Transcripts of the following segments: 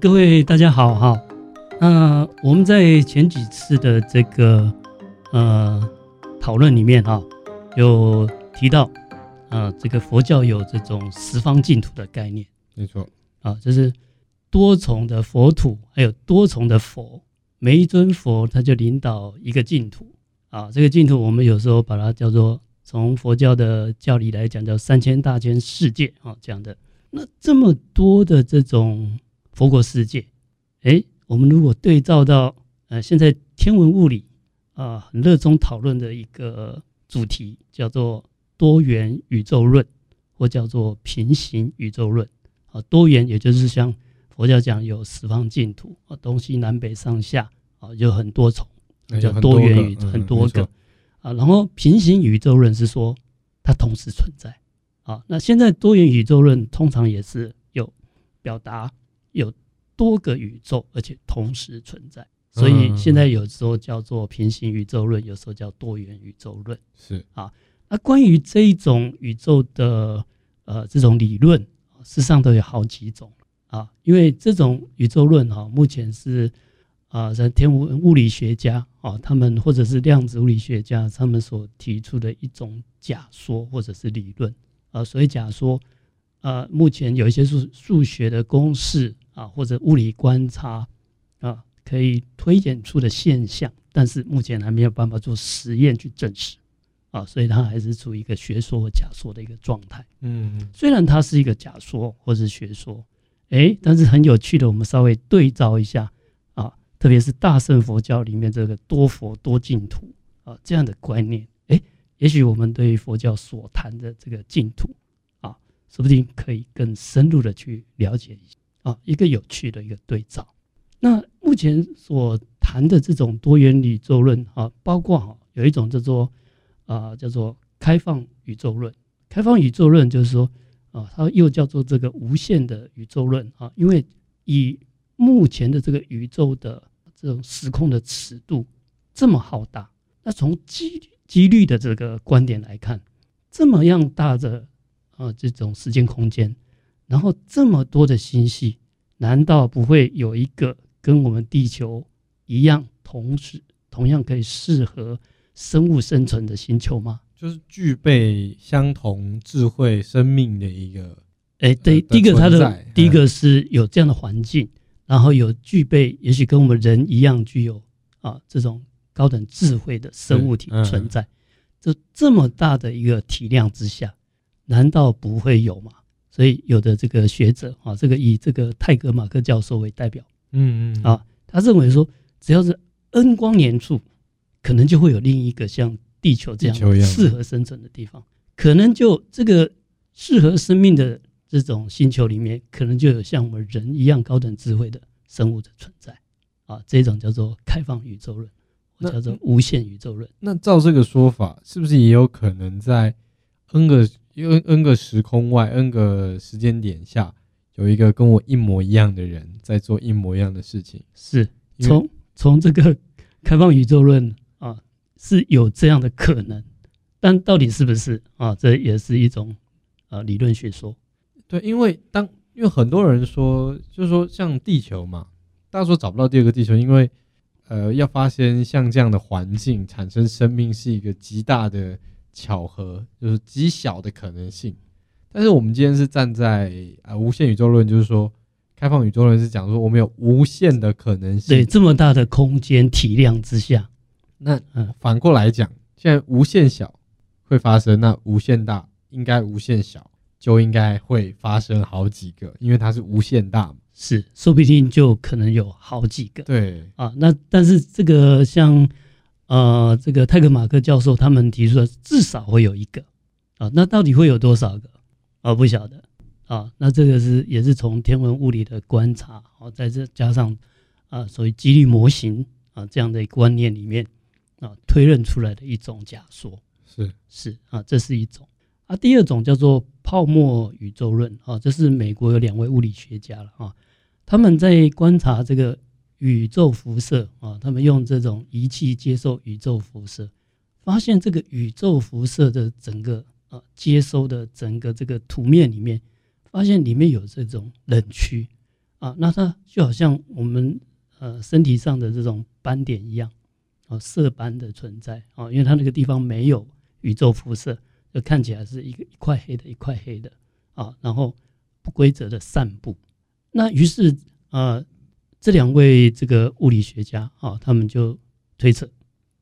各位大家好哈。那我们在前几次的这个呃讨论里面哈，有提到啊，这个佛教有这种十方净土的概念，没错啊，就是多重的佛土，还有多重的佛，每一尊佛他就领导一个净土啊。这个净土我们有时候把它叫做，从佛教的教理来讲，叫三千大千世界啊这样的。那这么多的这种佛国世界，诶，我们如果对照到呃现在天文物理啊很热衷讨论的一个主题，叫做多元宇宙论，或叫做平行宇宙论啊。多元也就是像佛教讲有十方净土啊，东西南北上下啊，有很多重，叫多元宇宙，很多个啊。然后平行宇宙论是说它同时存在。啊，那现在多元宇宙论通常也是有表达有多个宇宙，而且同时存在，所以现在有时候叫做平行宇宙论，有时候叫多元宇宙论。是啊，那关于这一种宇宙的呃这种理论，事实上都有好几种啊，因为这种宇宙论哈，目前是啊在天文物理学家啊他们或者是量子物理学家他们所提出的一种假说或者是理论。啊，所以假说，呃，目前有一些数数学的公式啊，或者物理观察啊，可以推演出的现象，但是目前还没有办法做实验去证实啊，所以它还是处于一个学说和假说的一个状态。嗯，虽然它是一个假说或是学说，哎，但是很有趣的，我们稍微对照一下啊，特别是大乘佛教里面这个多佛多净土啊这样的观念。也许我们对于佛教所谈的这个净土啊，说不定可以更深入的去了解一下啊，一个有趣的一个对照。那目前所谈的这种多元宇宙论啊，包括哈有一种叫做啊叫做开放宇宙论。开放宇宙论就是说啊，它又叫做这个无限的宇宙论啊，因为以目前的这个宇宙的这种时空的尺度这么浩大，那从几率几率的这个观点来看，这么样大的啊这种时间空间，然后这么多的星系，难道不会有一个跟我们地球一样，同时同样可以适合生物生存的星球吗？就是具备相同智慧生命的一个，哎，对，第一个它的第一个是有这样的环境，然后有具备，也许跟我们人一样具有啊这种。高等智慧的生物体存在，这这么大的一个体量之下，难道不会有吗？所以有的这个学者啊，这个以这个泰格马克教授为代表，嗯嗯啊，他认为说，只要是 n 光年处，可能就会有另一个像地球这样适合生存的地方，可能就这个适合生命的这种星球里面，可能就有像我们人一样高等智慧的生物的存在啊，这种叫做开放宇宙论。叫做无限宇宙论。那照这个说法，是不是也有可能在 n 个 n n 个时空外，n 个时间点下，有一个跟我一模一样的人在做一模一样的事情？是从从这个开放宇宙论啊，是有这样的可能，但到底是不是啊？这也是一种啊理论学说。对，因为当因为很多人说，就是说像地球嘛，大家说找不到第二个地球，因为。呃，要发现像这样的环境产生生命是一个极大的巧合，就是极小的可能性。但是我们今天是站在啊、呃、无限宇宙论，就是说开放宇宙论是讲说我们有无限的可能性。对，这么大的空间体量之下，那嗯，反过来讲，现在无限小会发生，那无限大应该无限小就应该会发生好几个，因为它是无限大嘛。是，说不定就可能有好几个。对啊，那但是这个像呃，这个泰格马克教授他们提出的至少会有一个啊，那到底会有多少个啊？不晓得啊。那这个是也是从天文物理的观察，啊，在这加上啊，所谓几率模型啊这样的观念里面啊推论出来的一种假说。是是啊，这是一种。啊，第二种叫做泡沫宇宙论啊，这是美国有两位物理学家了啊。他们在观察这个宇宙辐射啊，他们用这种仪器接受宇宙辐射，发现这个宇宙辐射的整个啊接收的整个这个图面里面，发现里面有这种冷区，啊，那它就好像我们呃身体上的这种斑点一样啊，色斑的存在啊，因为它那个地方没有宇宙辐射，就看起来是一个一块黑的，一块黑的啊，然后不规则的散布。那于是呃，这两位这个物理学家啊，他们就推测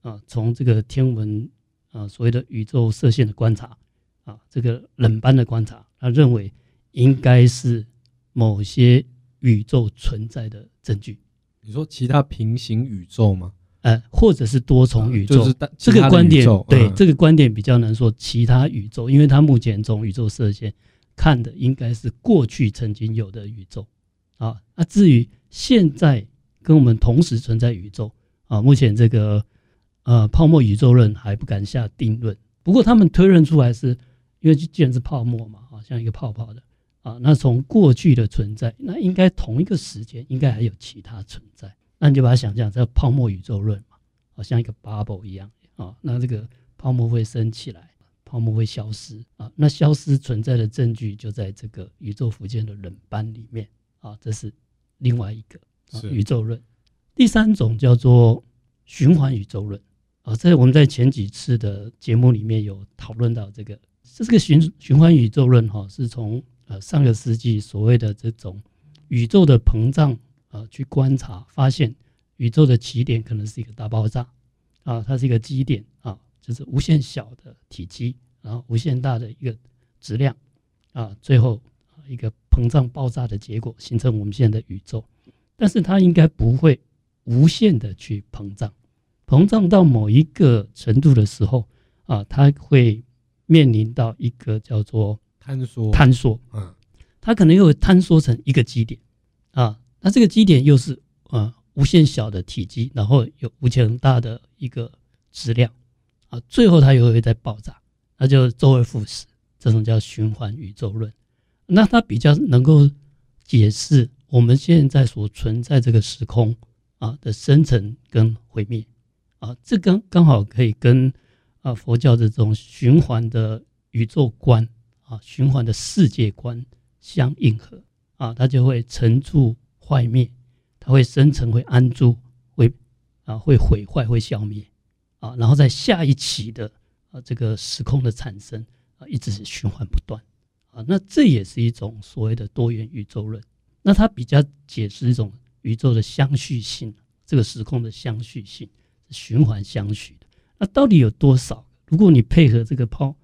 啊，从这个天文啊所谓的宇宙射线的观察啊，这个冷斑的观察，他认为应该是某些宇宙存在的证据。你说其他平行宇宙吗？呃，或者是多重宇宙？啊、就是这个观点，嗯、对这个观点比较难说其他宇宙，因为他目前从宇宙射线看的应该是过去曾经有的宇宙。啊，那至于现在跟我们同时存在宇宙啊，目前这个呃泡沫宇宙论还不敢下定论。不过他们推论出来是，因为既然是泡沫嘛，啊，像一个泡泡的啊，那从过去的存在，那应该同一个时间应该还有其他存在。那你就把它想象这泡沫宇宙论嘛，好像一个 bubble 一样啊，那这个泡沫会升起来，泡沫会消失啊，那消失存在的证据就在这个宇宙福建的冷斑里面。啊，这是另外一个啊宇宙论。第三种叫做循环宇宙论啊，这我们在前几次的节目里面有讨论到这个。这个循循环宇宙论哈，是从呃上个世纪所谓的这种宇宙的膨胀啊去观察，发现宇宙的起点可能是一个大爆炸啊，它是一个基点啊，就是无限小的体积，然后无限大的一个质量啊，最后一个。膨胀爆炸的结果形成我们现在的宇宙，但是它应该不会无限的去膨胀，膨胀到某一个程度的时候啊，它会面临到一个叫做坍缩，坍缩，嗯，它可能又会坍缩成一个基点。啊，那这个基点又是呃无限小的体积，然后有无限大的一个质量。啊，最后它又会再爆炸，那就周而复始，这种叫循环宇宙论。那它比较能够解释我们现在所存在这个时空啊的生成跟毁灭啊，这刚刚好可以跟啊佛教的这种循环的宇宙观啊、循环的世界观相应合啊，它就会成住坏灭，它会生成、会安住、会啊会毁坏、会消灭啊，然后在下一期的啊这个时空的产生啊，一直是循环不断。啊，那这也是一种所谓的多元宇宙论。那它比较解释一种宇宙的相续性，这个时空的相续性是循环相续的。那到底有多少？如果你配合这个泡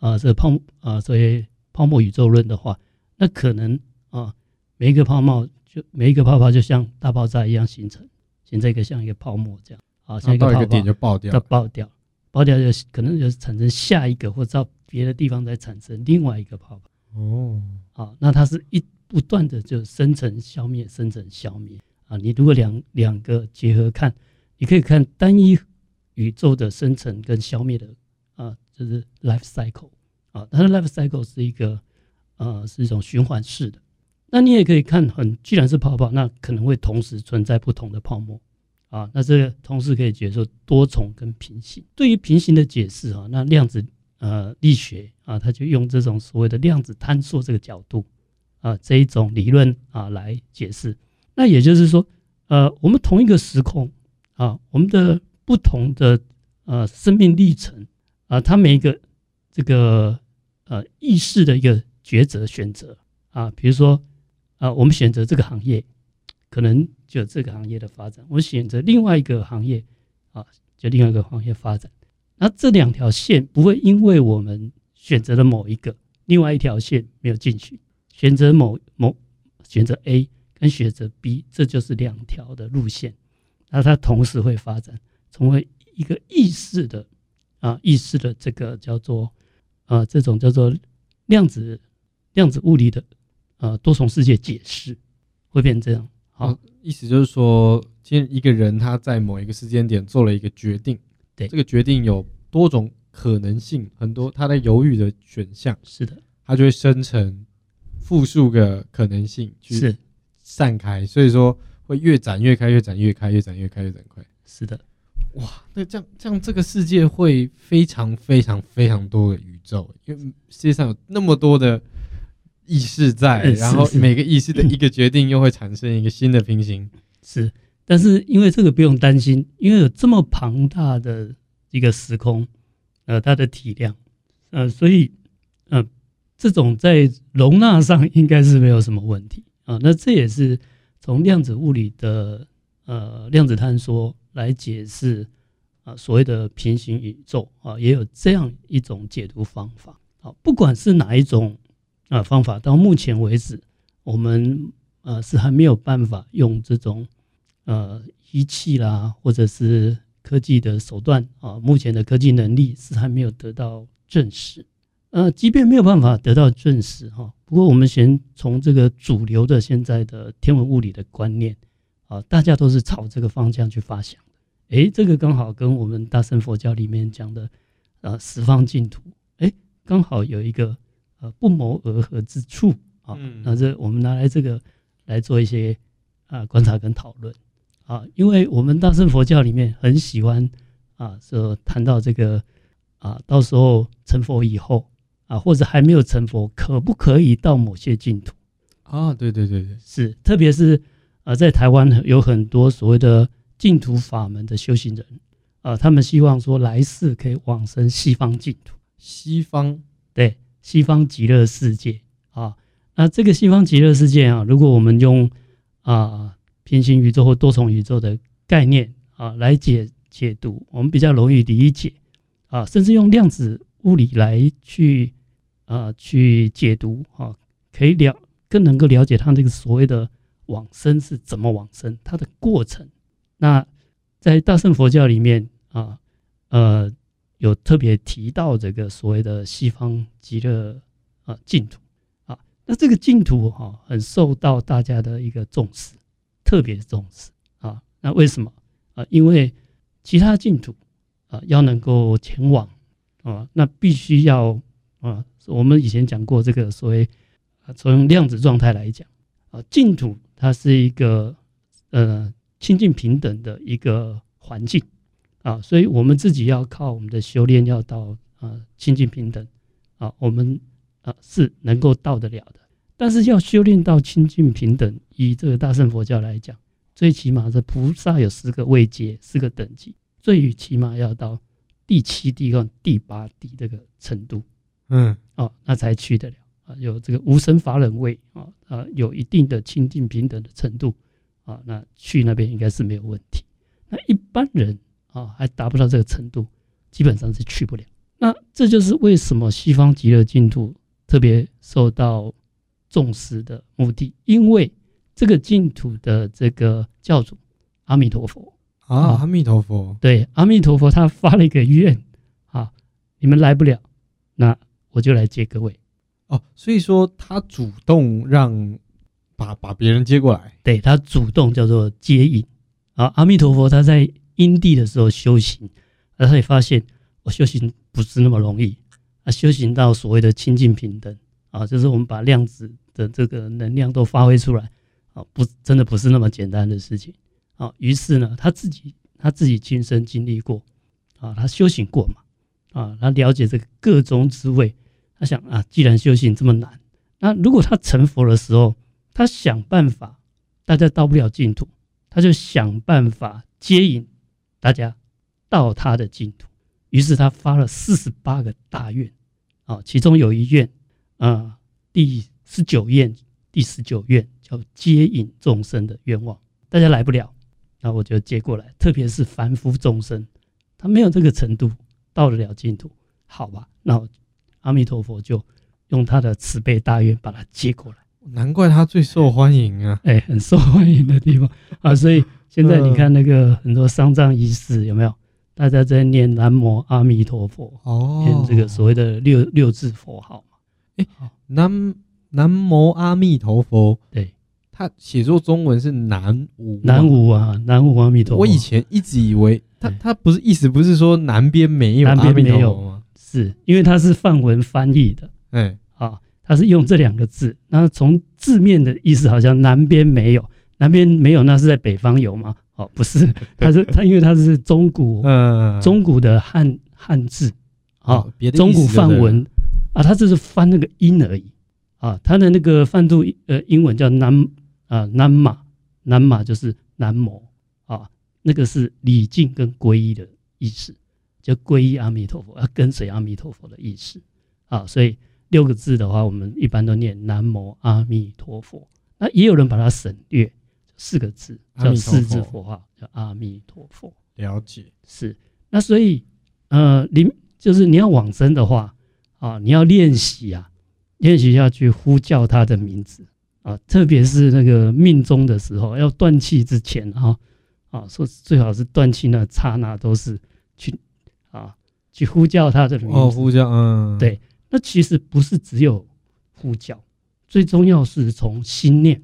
啊，这个泡啊，所谓泡沫宇宙论的话，那可能啊，每一个泡沫就每一个泡泡就像大爆炸一样形成，形成一个像一个泡沫这样啊，像一个泡泡点就爆掉，它爆掉，爆掉就可能就产生下一个，或者到别的地方再产生另外一个泡泡。哦，好，那它是一不断的就生成、消灭、生成、消灭啊。你如果两两个结合看，你可以看单一宇宙的生成跟消灭的啊，就是 life cycle 啊。它的 life cycle 是一个呃是一种循环式的。那你也可以看很，既然是泡泡，那可能会同时存在不同的泡沫啊。那这个同时可以解释多重跟平行。对于平行的解释啊，那量子。呃，力学啊，他就用这种所谓的量子坍缩这个角度啊，这一种理论啊来解释。那也就是说，呃，我们同一个时空啊，我们的不同的呃生命历程啊，它每一个这个呃意识的一个抉择选择啊，比如说啊，我们选择这个行业，可能就这个行业的发展；我选择另外一个行业啊，就另外一个行业发展。那这两条线不会因为我们选择了某一个，另外一条线没有进去，选择某某选择 A 跟选择 B，这就是两条的路线，那它同时会发展，成为一个意识的啊意识的这个叫做啊这种叫做量子量子物理的呃多重世界解释，会变这样。好，意思就是说，今天一个人他在某一个时间点做了一个决定。对，这个决定有多种可能性，很多他在犹豫的选项，是的，他就会生成复数个可能性去散开，所以说会越展越开，越展越开，越展越开，越展开。是的，哇，那这样这样这个世界会非常非常非常多的宇宙，因为世界上有那么多的意识在，嗯、然后每个意识的一个决定又会产生一个新的平行。是，但是因为这个不用担心，因为有这么庞大的一个时空，呃，它的体量，呃，所以，呃，这种在容纳上应该是没有什么问题啊、那这也是从量子物理的呃量子坍缩来解释啊、所谓的平行宇宙啊、也有这样一种解读方法啊、不管是哪一种啊、方法，到目前为止，我们呃是还没有办法用这种呃仪器啦，或者是。科技的手段啊，目前的科技能力是还没有得到证实。呃，即便没有办法得到证实哈，不过我们先从这个主流的现在的天文物理的观念啊，大家都是朝这个方向去发想的。诶，这个刚好跟我们大乘佛教里面讲的呃十方净土，诶，刚好有一个呃不谋而合之处啊。那这我们拿来这个来做一些啊观察跟讨论。啊，因为我们大乘佛教里面很喜欢啊，说谈到这个啊，到时候成佛以后啊，或者还没有成佛，可不可以到某些净土啊？对对对对，是，特别是啊，在台湾有很多所谓的净土法门的修行人啊，他们希望说来世可以往生西方净土，西方对，西方极乐世界啊。那这个西方极乐世界啊，如果我们用啊。平行宇宙或多重宇宙的概念啊，来解解读，我们比较容易理解啊，甚至用量子物理来去啊去解读啊，可以了更能够了解它这个所谓的往生是怎么往生，它的过程。那在大乘佛教里面啊，呃，有特别提到这个所谓的西方极乐啊净土啊，那这个净土哈，很受到大家的一个重视。特别重视啊，那为什么啊？因为其他净土啊，要能够前往啊，那必须要啊，我们以前讲过这个所谓，从量子状态来讲啊，净土它是一个呃清净平等的一个环境啊，所以我们自己要靠我们的修炼要到啊清净平等啊，我们啊是能够到得了的。但是要修炼到清净平等，以这个大乘佛教来讲，最起码是菩萨有十个位阶、四个等级，最起码要到第七地跟第八地这个程度，嗯，哦，那才去得了啊。有这个无生法忍位啊啊，有一定的清净平等的程度啊，那去那边应该是没有问题。那一般人啊，还达不到这个程度，基本上是去不了。那这就是为什么西方极乐净土特别受到。重视的目的，因为这个净土的这个教主阿弥陀佛啊，阿弥陀佛，对，阿弥陀佛，他发了一个愿啊，你们来不了，那我就来接各位哦。所以说他主动让把把别人接过来，对，他主动叫做接引啊。阿弥陀佛他在因地的时候修行，而他也发现我修行不是那么容易啊，修行到所谓的清净平等。啊，就是我们把量子的这个能量都发挥出来，啊，不，真的不是那么简单的事情。啊，于是呢，他自己他自己亲身经历过，啊，他修行过嘛，啊，他了解这个个中滋味。他想啊，既然修行这么难，那如果他成佛的时候，他想办法，大家到不了净土，他就想办法接引大家到他的净土。于是他发了四十八个大愿，啊，其中有一愿。啊，第十九愿，第十九愿叫接引众生的愿望，大家来不了，那我就接过来。特别是凡夫众生，他没有这个程度，到得了净土，好吧？那阿弥陀佛就用他的慈悲大愿把他接过来。难怪他最受欢迎啊！哎，很受欢迎的地方啊！所以现在你看那个很多丧葬仪式有没有？大家在念南无阿弥陀佛，哦，念这个所谓的六六字佛号。哎，南南无阿弥陀佛，对，他写作中文是南无南无啊，南无阿弥陀佛。我以前一直以为他他不是意思不是说南边没有阿弥陀佛吗？是因为他是梵文翻译的，哎，啊，他是用这两个字，那从字面的意思好像南边没有，南边没有，那是在北方有吗？哦，不是，他是他因为他是中古，嗯，中古的汉汉字，啊，中古梵文。啊，他只是翻那个音而已，啊，他的那个梵度呃英文叫南啊南马，南马就是南摩啊，那个是礼敬跟皈依的意思，就皈依阿弥陀佛，要跟随阿弥陀佛的意思啊，所以六个字的话，我们一般都念南摩阿弥陀佛。那也有人把它省略，四个字叫四字佛号，叫阿弥陀佛。了解，是。那所以呃，你就是你要往生的话啊，你要练习啊，练习要去呼叫他的名字啊，特别是那个命中的时候，要断气之前啊啊，说最好是断气那刹那都是去啊去呼叫他的名字。哦，呼叫，嗯，对。那其实不是只有呼叫。最重要是从心念，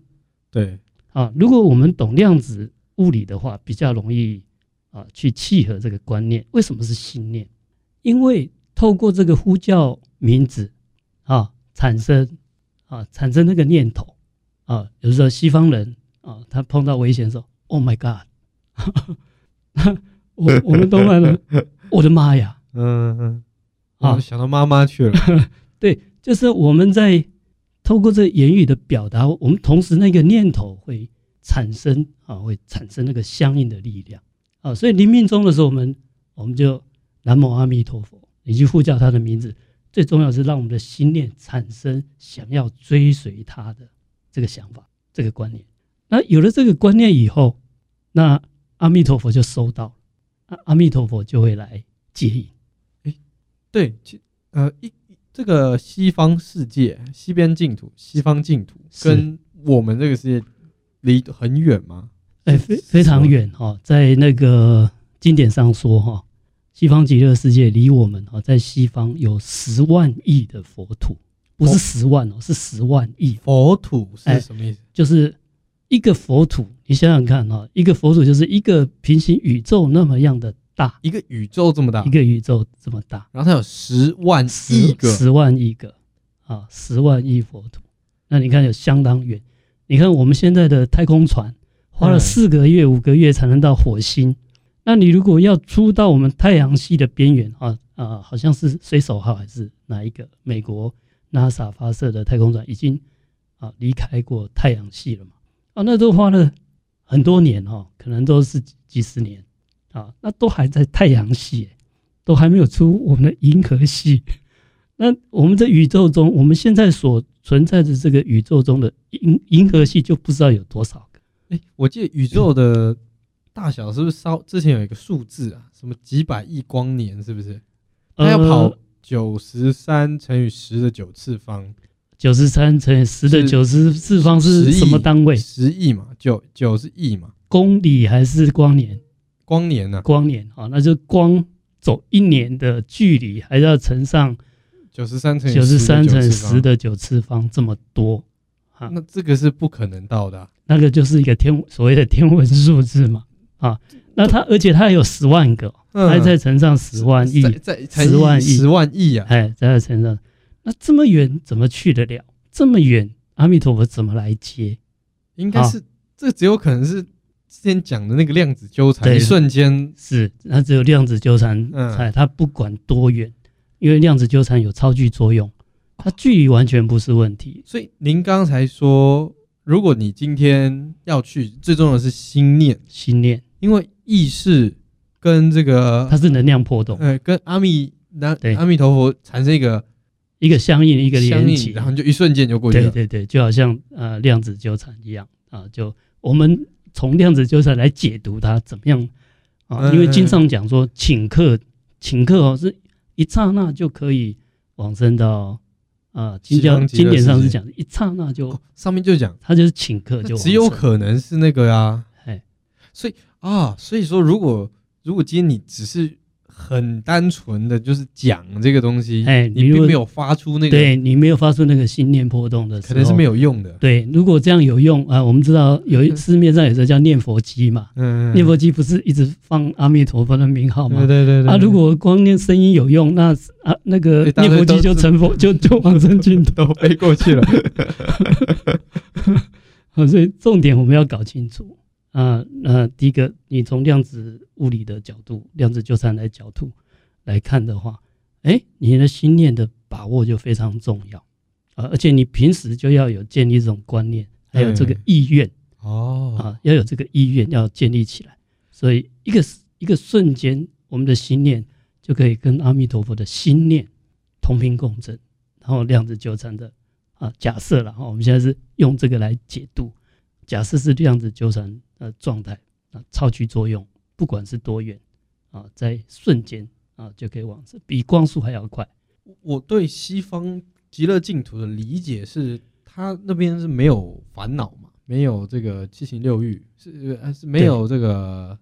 对啊，如果我们懂量子物理的话，比较容易啊去契合这个观念。为什么是心念？因为透过这个呼叫名字啊，产生啊产生那个念头啊，有时候西方人啊，他碰到危险的时候，Oh my God，我我们都问了，我的妈呀，嗯嗯，啊，想到妈妈去了，对，就是我们在。透过这言语的表达，我们同时那个念头会产生啊，会产生那个相应的力量。啊。所以临命终的时候，我们我们就南无阿弥陀佛，你去呼叫他的名字。最重要是让我们的心念产生想要追随他的这个想法、这个观念。那有了这个观念以后，那阿弥陀佛就收到，阿阿弥陀佛就会来接引。诶，对，呃一。这个西方世界、西边净土、西方净土，跟我们这个世界离很远吗？哎，非非常远哈，在那个经典上说哈，西方极乐世界离我们啊，在西方有十万亿的佛土，不是十万哦，是十万亿。佛土是什么意思？就是一个佛土，你想想看哈，一个佛土就是一个平行宇宙那么样的。大一个宇宙这么大，一个宇宙这么大，然后它有十万亿个，十万亿个啊，十万亿佛土。那你看有相当远。你看我们现在的太空船花了四个月、五个月才能到火星。那你如果要出到我们太阳系的边缘啊啊，好像是水手号还是哪一个美国 NASA 发射的太空船已经啊离开过太阳系了嘛？啊，那都花了很多年哈，可能都是几十年。啊，那都还在太阳系，都还没有出我们的银河系。那我们在宇宙中，我们现在所存在的这个宇宙中的银银河系就不知道有多少个。哎，我记得宇宙的大小是不是稍之前有一个数字啊？什么几百亿光年？是不是？它要跑九十三乘以十的九次方。九十三乘以十的九十次方是什么单位？十亿嘛，九九是亿嘛？公里还是光年？光年呢、啊？光年啊，那就光走一年的距离，还要乘上九十三乘九十三乘十的九次方这么多啊？那这个是不可能到的、啊，那个就是一个天所谓的天文数字嘛啊？那他而且他还有十万个，还在乘上十万亿，十万亿，十万亿啊！哎，在乘上，那这么远怎么去得了？这么远，阿弥陀佛怎么来接？应该是、啊、这只有可能是。之前讲的那个量子纠缠，一瞬间是，那只有量子纠缠，哎、嗯，它不管多远，因为量子纠缠有超距作用，它距离完全不是问题。所以您刚才说，如果你今天要去，最重要的是心念，心念，因为意识跟这个它是能量波动，哎，跟阿弥那阿弥陀佛产生一个一个相应一个连接，然后就一瞬间就过去了。对对对，就好像呃量子纠缠一样啊，就我们。从量子纠缠来解读它怎么样啊？因为经上讲说，请客请客哦，是一刹那就可以往生到啊。经教经典上是讲一刹那就上面就讲，它就是请客就只有可能是那个呀。哎，所以啊，所以说如果如果今天你只是。很单纯的就是讲这个东西，哎，你并没有发出那个，对你没有发出那个心念波动的时候，可能是没有用的。对，如果这样有用啊，我们知道有一市面上有个叫念佛机嘛，嗯，念佛机不是一直放阿弥陀佛的名号吗？对对对，对。啊，如果光念声音有用，那啊那个念佛机就成佛，就就往生净土 都飞过去了。所以重点我们要搞清楚。啊，那第一个，你从量子物理的角度、量子纠缠的角度来看的话，哎，你的心念的把握就非常重要。啊，而且你平时就要有建立这种观念，还有这个意愿哦。啊，要有这个意愿要建立起来。所以一个一个瞬间，我们的心念就可以跟阿弥陀佛的心念同频共振，然后量子纠缠的啊假设了哈，我们现在是用这个来解读，假设是量子纠缠的状态啊，超距作用，不管是多远啊，在瞬间啊就可以往这，比光速还要快。我对西方极乐净土的理解是，他那边是没有烦恼嘛，没有这个七情六欲，是还是没有这个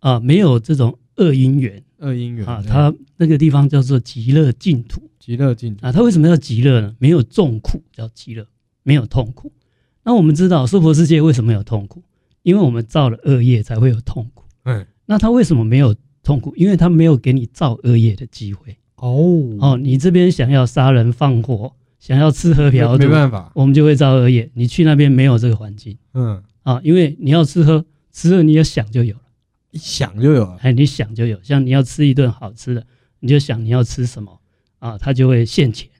啊，没有这种恶因缘，恶因缘啊，它那个地方叫做极乐净土，极乐净土啊，它为什么叫极乐呢？没有重苦叫极乐，没有痛苦。那我们知道娑婆世界为什么有痛苦？因为我们造了恶业才会有痛苦。嗯，那他为什么没有痛苦？因为他没有给你造恶业的机会。哦哦，你这边想要杀人放火，想要吃喝嫖赌，没办法，我们就会造恶业。你去那边没有这个环境，嗯啊，因为你要吃喝，吃喝你要想就有了，一想就有了，哎，你想就有。像你要吃一顿好吃的，你就想你要吃什么啊，它就会现钱，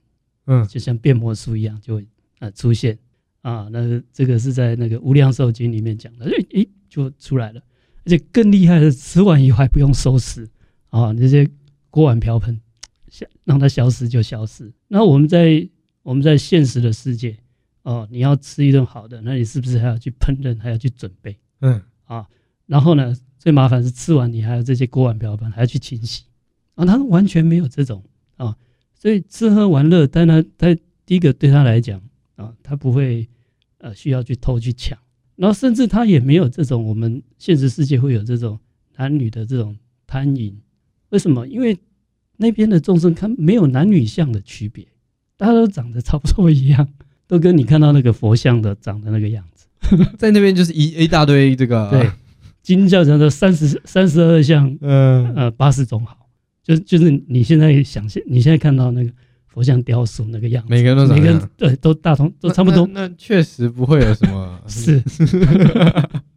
嗯，就像变魔术一样就会呃出现啊。那这个是在那个《无量寿经》里面讲的，诶诶就出来了。而且更厉害的，吃完以后还不用收拾啊，那些锅碗瓢盆。让它消失就消失。那我们在我们在现实的世界，哦，你要吃一顿好的，那你是不是还要去烹饪，还要去准备？嗯啊，然后呢，最麻烦是吃完你还有这些锅碗瓢盆还要去清洗，啊，他完全没有这种啊，所以吃喝玩乐，但他他第一个对他来讲啊，他不会呃需要去偷去抢，然后甚至他也没有这种我们现实世界会有这种男女的这种贪淫，为什么？因为那边的众生看没有男女相的区别，大家都长得差不多一样，都跟你看到那个佛像的长的那个样子，在那边就是一一大堆这个对，金教讲的三十三十二相，嗯。呃八十种好，就就是你现在想象你现在看到那个佛像雕塑那个样子，每个人都长每个人对都大同都差不多，那确实不会有什么 是。